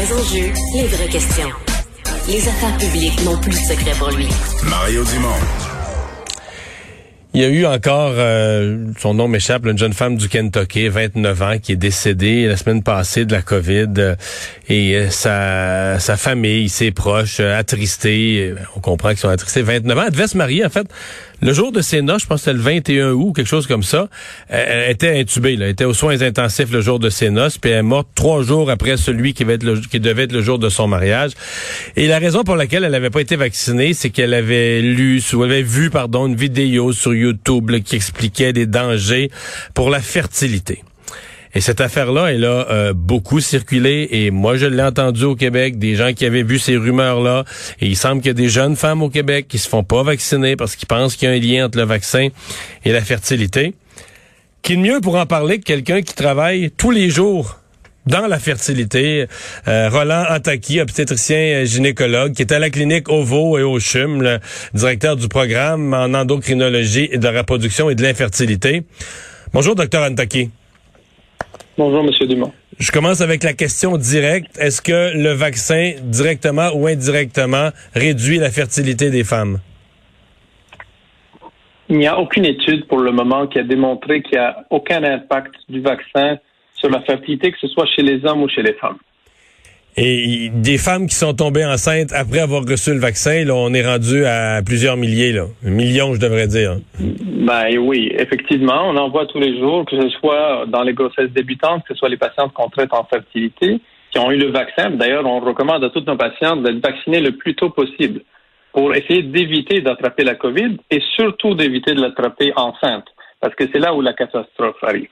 Vrais enjeux, les vraies questions. Les affaires publiques n'ont plus de secret pour lui. Mario Dumont. Il y a eu encore, euh, son nom m'échappe, une jeune femme du Kentucky, 29 ans, qui est décédée la semaine passée de la COVID. euh, et euh, sa, sa famille, ses proches, euh, attristés, on comprend qu'ils sont attristés, 29 ans. Elle devait se marier, en fait, le jour de ses noces, je pense que c'était le 21 août, quelque chose comme ça. Elle, elle était intubée, là, elle était aux soins intensifs le jour de ses noces, puis elle est morte trois jours après celui qui, devait être le jour de son mariage. Et la raison pour laquelle elle n'avait pas été vaccinée, c'est qu'elle avait lu, ou avait vu, pardon, une vidéo sur YouTube qui expliquait des dangers pour la fertilité. Et cette affaire-là, elle a euh, beaucoup circulé et moi, je l'ai entendu au Québec, des gens qui avaient vu ces rumeurs-là. Et il semble qu'il y a des jeunes femmes au Québec qui se font pas vacciner parce qu'ils pensent qu'il y a un lien entre le vaccin et la fertilité. Qui de mieux pour en parler que quelqu'un qui travaille tous les jours dans la fertilité? Euh, Roland Antaki, obstétricien euh, gynécologue, qui est à la clinique OVO et au CHUM, le directeur du programme en endocrinologie et de la reproduction et de l'infertilité. Bonjour, docteur Antaki. Bonjour, Monsieur Dumont. Je commence avec la question directe. Est-ce que le vaccin, directement ou indirectement, réduit la fertilité des femmes? Il n'y a aucune étude pour le moment qui a démontré qu'il n'y a aucun impact du vaccin sur la fertilité, que ce soit chez les hommes ou chez les femmes. Et des femmes qui sont tombées enceintes après avoir reçu le vaccin, là, on est rendu à plusieurs milliers, là. Millions, je devrais dire. Ben oui, effectivement, on en voit tous les jours, que ce soit dans les grossesses débutantes, que ce soit les patientes qu'on traite en fertilité, qui ont eu le vaccin. D'ailleurs, on recommande à toutes nos patientes d'être vaccinées le plus tôt possible pour essayer d'éviter d'attraper la COVID et surtout d'éviter de l'attraper enceinte, parce que c'est là où la catastrophe arrive.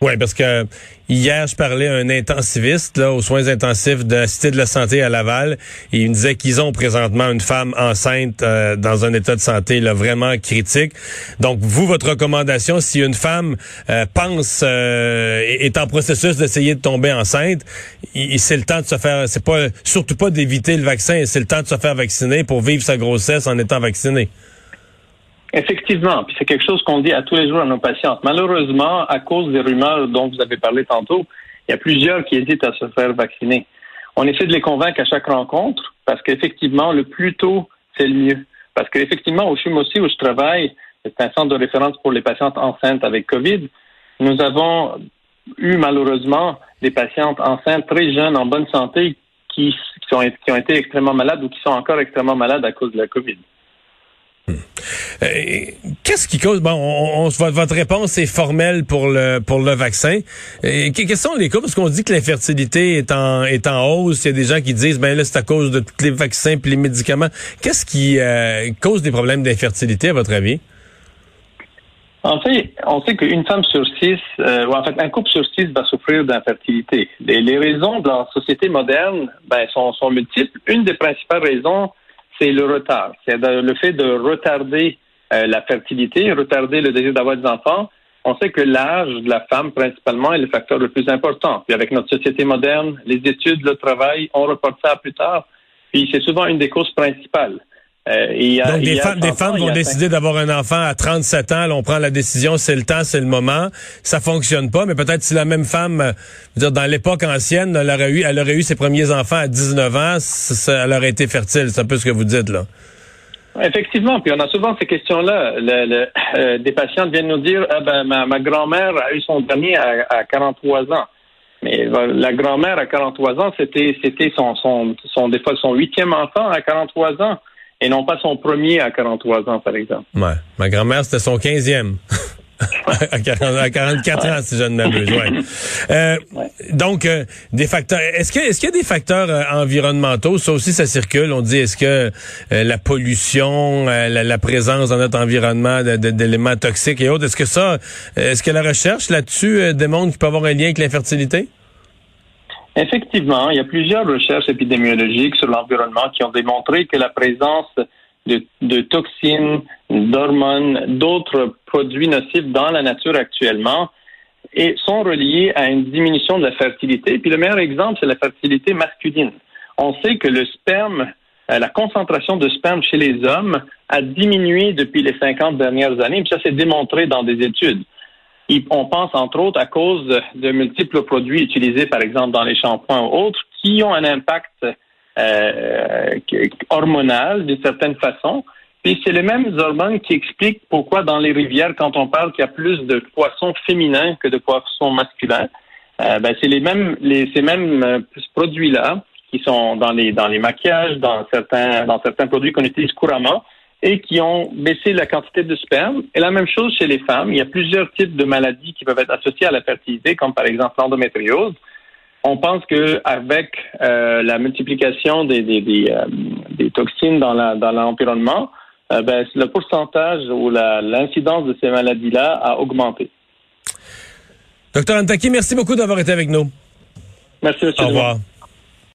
Oui, parce que hier, je parlais à un intensiviste là, aux soins intensifs de la Cité de la Santé à Laval. Il me disait qu'ils ont présentement une femme enceinte euh, dans un état de santé là, vraiment critique. Donc, vous, votre recommandation, si une femme euh, pense euh, est en processus d'essayer de tomber enceinte, c'est le temps de se faire. C'est pas surtout pas d'éviter le vaccin, c'est le temps de se faire vacciner pour vivre sa grossesse en étant vacciné. Effectivement, puis c'est quelque chose qu'on dit à tous les jours à nos patientes. Malheureusement, à cause des rumeurs dont vous avez parlé tantôt, il y a plusieurs qui hésitent à se faire vacciner. On essaie de les convaincre à chaque rencontre parce qu'effectivement, le plus tôt, c'est le mieux. Parce qu'effectivement, au CHUM aussi, où je travaille, c'est un centre de référence pour les patientes enceintes avec COVID. Nous avons eu malheureusement des patientes enceintes très jeunes, en bonne santé, qui, qui, ont, été extrêmement malades ou qui sont encore extrêmement malades à cause de la COVID. Euh, Qu'est-ce qui cause bon on, on, votre réponse est formelle pour le pour le vaccin. Euh, quels sont les cas? Parce qu'on dit que l'infertilité est en est en hausse, il y a des gens qui disent ben là c'est à cause de tous les vaccins puis les médicaments. Qu'est-ce qui euh, cause des problèmes d'infertilité à votre avis? En fait, on sait qu'une femme sur six, euh, ou en fait un couple sur six va souffrir d'infertilité. Les, les, raisons de la société moderne ben, sont, sont multiples. Une des principales raisons, c'est le retard. C'est le fait de retarder euh, la fertilité, retarder le désir d'avoir des enfants. On sait que l'âge de la femme, principalement, est le facteur le plus important. Puis avec notre société moderne, les études, le travail, on reporte ça plus tard. Puis c'est souvent une des causes principales. Euh, y a, Donc des, femmes, des femmes vont décider d'avoir un enfant à 37 ans, là, on prend la décision, c'est le temps, c'est le moment. Ça fonctionne pas, mais peut-être si la même femme, euh, dire, dans l'époque ancienne, elle aurait eu, elle aurait eu ses premiers enfants à 19 ans, ça, elle aurait été fertile. C'est un peu ce que vous dites là. Effectivement, puis on a souvent ces questions-là. Le, le, euh, des patientes viennent nous dire ah ben, ma, ma grand-mère a eu son dernier à, à 43 ans. Mais la grand-mère à 43 ans, c'était c'était son, son, son, des fois son huitième enfant à 43 ans et non pas son premier à 43 ans, par exemple. Ouais. Ma grand-mère, c'était son 15e. à, 40, à 44 ans, si je ne m'abuse. Ouais. Euh. Donc, euh, des facteurs. Est-ce est-ce qu'il y a des facteurs euh, environnementaux? Ça aussi, ça circule. On dit est-ce que euh, la pollution, la, la, présence dans notre environnement d'éléments toxiques et autres, est-ce que ça, est-ce que la recherche là-dessus démontre qu'il peut avoir un lien avec l'infertilité? Effectivement, il y a plusieurs recherches épidémiologiques sur l'environnement qui ont démontré que la présence de, toxines, d'hormones, d'autres produits nocifs dans la nature actuellement et sont reliés à une diminution de la fertilité. Puis le meilleur exemple, c'est la fertilité masculine. On sait que le sperme, euh, la concentration de sperme chez les hommes a diminué depuis les 50 dernières années, puis ça s'est démontré dans des études. On pense entre autres à cause de multiples produits utilisés, par exemple, dans les shampoings ou autres, qui ont un impact euh, hormonal d'une certaine façon. Puis c'est les mêmes hormones qui expliquent pourquoi dans les rivières, quand on parle qu'il y a plus de poissons féminins que de poissons masculins, euh, ben c'est les mêmes les, ces mêmes euh, produits-là qui sont dans les dans les maquillages, dans certains dans certains produits qu'on utilise couramment et qui ont baissé la quantité de sperme. Et la même chose chez les femmes. Il y a plusieurs types de maladies qui peuvent être associées à la fertilité, comme par exemple l'endométriose. On pense qu'avec euh, la multiplication des, des, des, euh, des toxines dans l'environnement, la, dans euh, ben, le pourcentage ou l'incidence de ces maladies-là a augmenté. Docteur Antaki, merci beaucoup d'avoir été avec nous. Merci, monsieur. Au revoir.